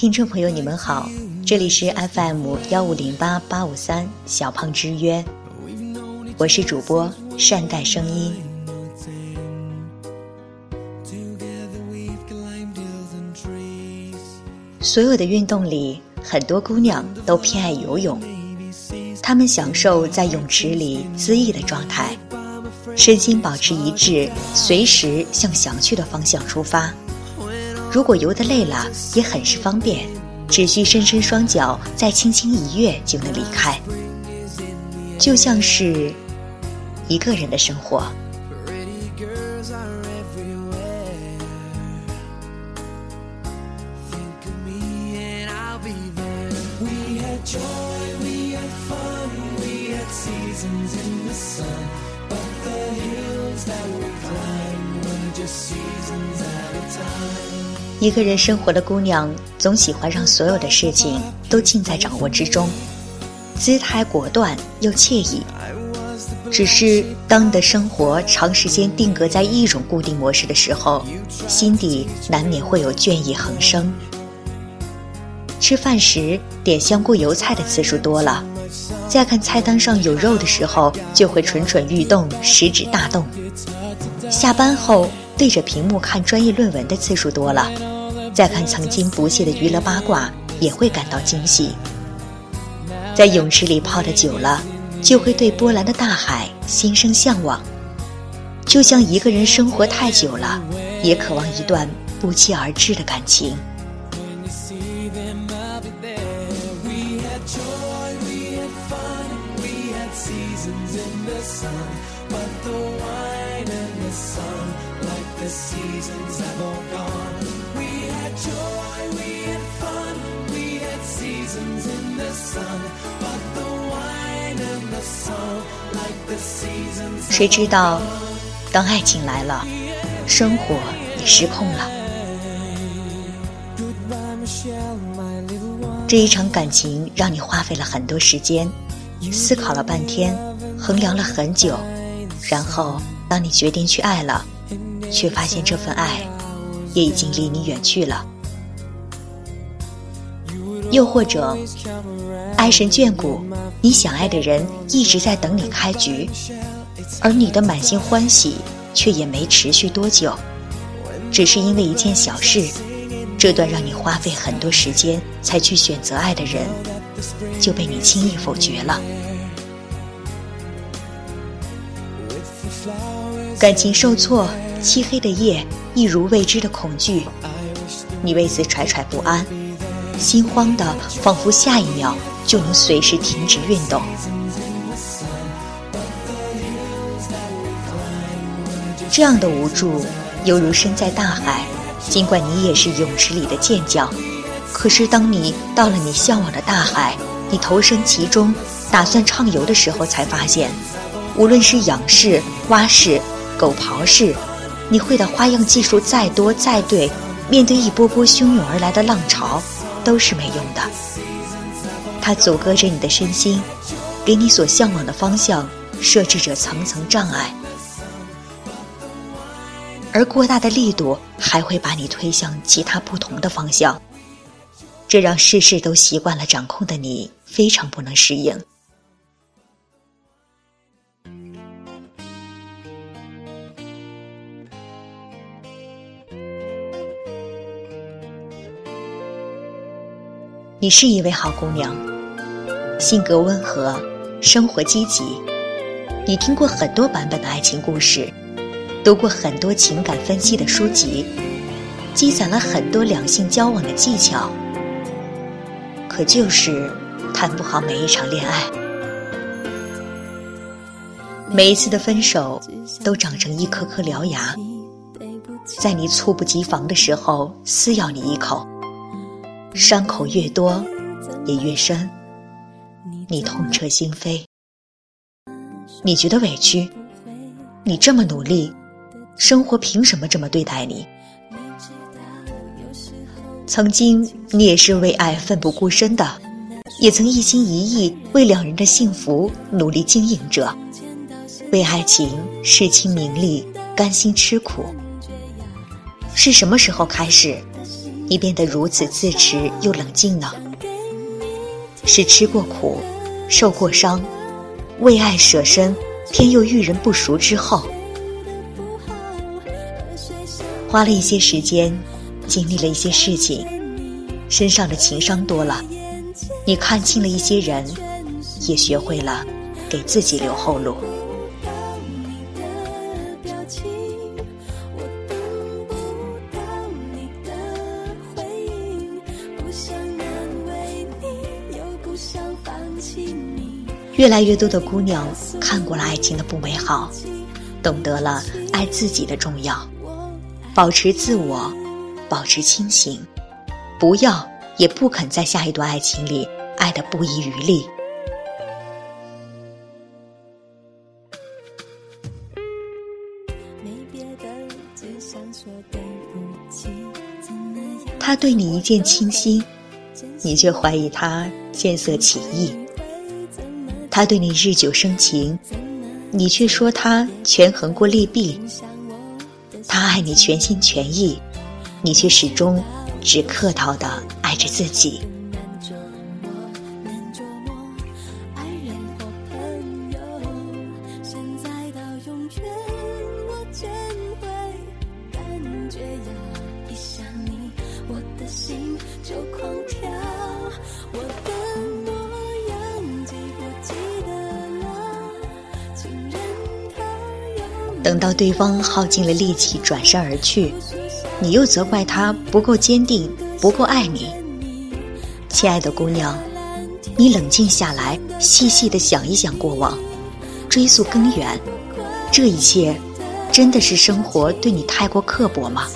听众朋友，你们好，这里是 FM 幺五零八八五三小胖之约，我是主播善待声音。所有的运动里，很多姑娘都偏爱游泳，她们享受在泳池里恣意的状态，身心保持一致，随时向想去的方向出发。如果游得累了，也很是方便，只需伸伸双脚，再轻轻一跃就能离开，就像是一个人的生活。一个人生活的姑娘，总喜欢让所有的事情都尽在掌握之中，姿态果断又惬意。只是当你的生活长时间定格在一种固定模式的时候，心底难免会有倦意横生。吃饭时点香菇油菜的次数多了，在看菜单上有肉的时候就会蠢蠢欲动，食指大动。下班后。对着屏幕看专业论文的次数多了，再看曾经不屑的娱乐八卦也会感到惊喜。在泳池里泡的久了，就会对波澜的大海心生向往。就像一个人生活太久了，也渴望一段不期而至的感情。谁知道，当爱情来了，生活也失控了。这一场感情让你花费了很多时间，思考了半天，衡量了很久，然后当你决定去爱了，却发现这份爱也已经离你远去了。又或者，爱神眷顾，你想爱的人一直在等你开局，而你的满心欢喜却也没持续多久，只是因为一件小事，这段让你花费很多时间才去选择爱的人，就被你轻易否决了。感情受挫，漆黑的夜一如未知的恐惧，你为此惴惴不安。心慌的，仿佛下一秒就能随时停止运动。这样的无助，犹如身在大海，尽管你也是泳池里的健将，可是当你到了你向往的大海，你投身其中，打算畅游的时候，才发现，无论是仰视、蛙式、狗刨式，你会的花样技术再多再对，面对一波波汹涌而来的浪潮。都是没用的，它阻隔着你的身心，给你所向往的方向设置着层层障碍，而过大的力度还会把你推向其他不同的方向，这让事事都习惯了掌控的你非常不能适应。你是一位好姑娘，性格温和，生活积极。你听过很多版本的爱情故事，读过很多情感分析的书籍，积攒了很多两性交往的技巧，可就是谈不好每一场恋爱。每一次的分手都长成一颗颗獠牙，在你猝不及防的时候撕咬你一口。伤口越多，也越深。你痛彻心扉，你觉得委屈。你这么努力，生活凭什么这么对待你？曾经你也是为爱奋不顾身的，也曾一心一意为两人的幸福努力经营着，为爱情视亲名利，甘心吃苦。是什么时候开始？你变得如此自持又冷静呢？是吃过苦，受过伤，为爱舍身，偏又遇人不熟之后，花了一些时间，经历了一些事情，身上的情伤多了，你看清了一些人，也学会了给自己留后路。越来越多的姑娘看过了爱情的不美好，懂得了爱自己的重要，保持自我，保持清醒，不要也不肯在下一段爱情里爱的不遗余力。他对你一见倾心，你却怀疑他见色起意。他对你日久生情，你却说他权衡过利弊；他爱你全心全意，你却始终只客套的爱着自己。等到对方耗尽了力气转身而去，你又责怪他不够坚定，不够爱你。亲爱的姑娘，你冷静下来，细细的想一想过往，追溯根源，这一切，真的是生活对你太过刻薄吗？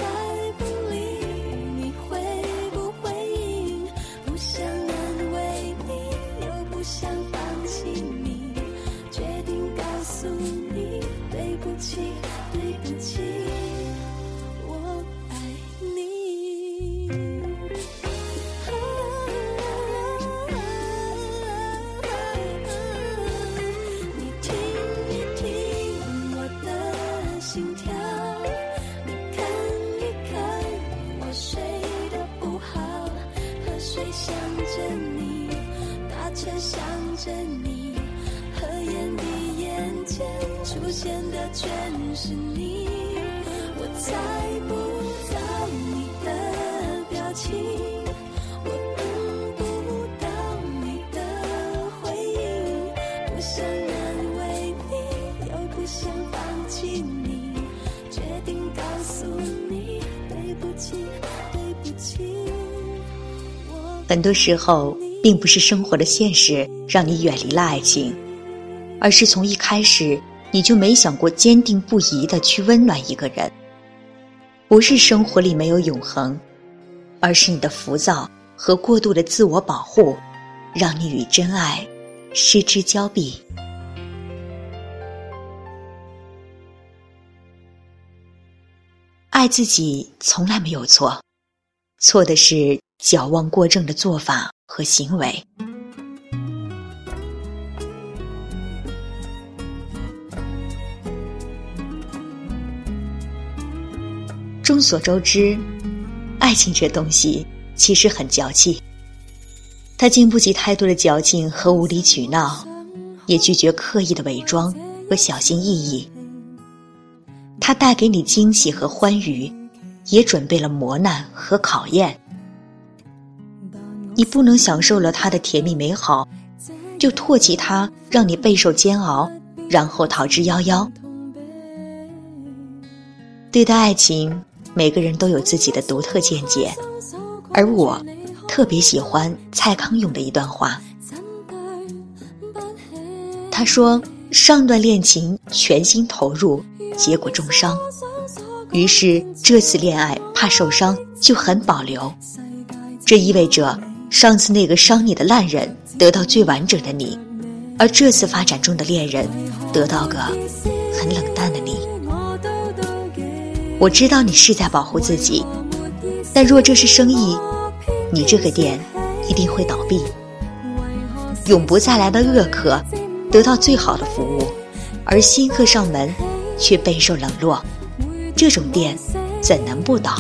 全是你，我猜不到你的表情，我等不到你的回，很多时候。并不是生活的现实让你远离了爱情，而是从一开始你就没想过坚定不移的去温暖一个人。不是生活里没有永恒，而是你的浮躁和过度的自我保护，让你与真爱失之交臂。爱自己从来没有错，错的是矫枉过正的做法。和行为。众所周知，爱情这东西其实很娇气，它经不起太多的矫情和无理取闹，也拒绝刻意的伪装和小心翼翼。它带给你惊喜和欢愉，也准备了磨难和考验。你不能享受了他的甜蜜美好，就唾弃他，让你备受煎熬，然后逃之夭夭。对待爱情，每个人都有自己的独特见解，而我特别喜欢蔡康永的一段话。他说：“上段恋情全心投入，结果重伤，于是这次恋爱怕受伤，就很保留。这意味着。”上次那个伤你的烂人得到最完整的你，而这次发展中的恋人得到个很冷淡的你。我知道你是在保护自己，但若这是生意，你这个店一定会倒闭。永不再来的恶客得到最好的服务，而新客上门却备受冷落，这种店怎能不倒？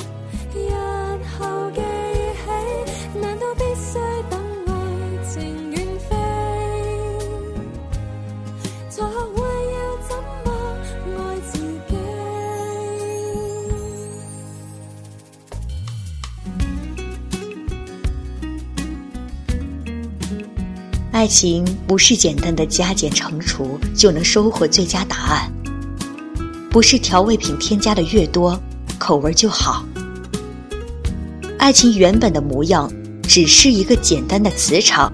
爱情不是简单的加减乘除就能收获最佳答案，不是调味品添加的越多，口味就好。爱情原本的模样，只是一个简单的磁场，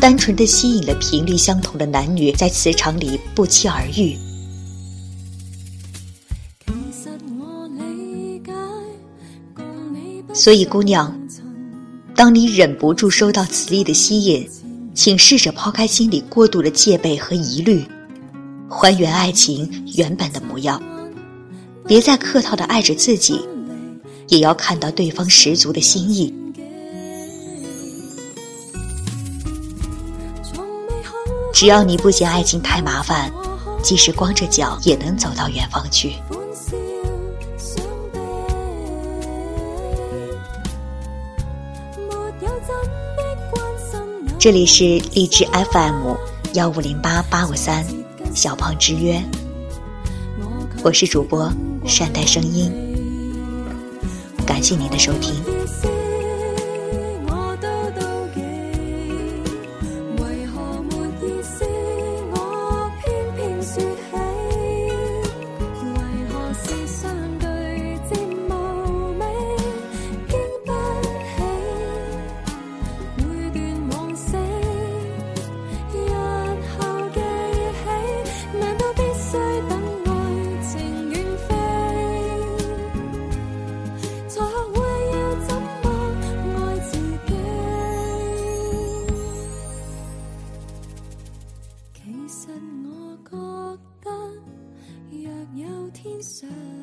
单纯的吸引了频率相同的男女在磁场里不期而遇。所以，姑娘，当你忍不住受到磁力的吸引。请试着抛开心里过度的戒备和疑虑，还原爱情原本的模样。别再客套的爱着自己，也要看到对方十足的心意。只要你不嫌爱情太麻烦，即使光着脚也能走到远方去。这里是荔枝 FM 幺五零八八五三小胖之约，我是主播善待声音，感谢您的收听。其实我觉得若有天上。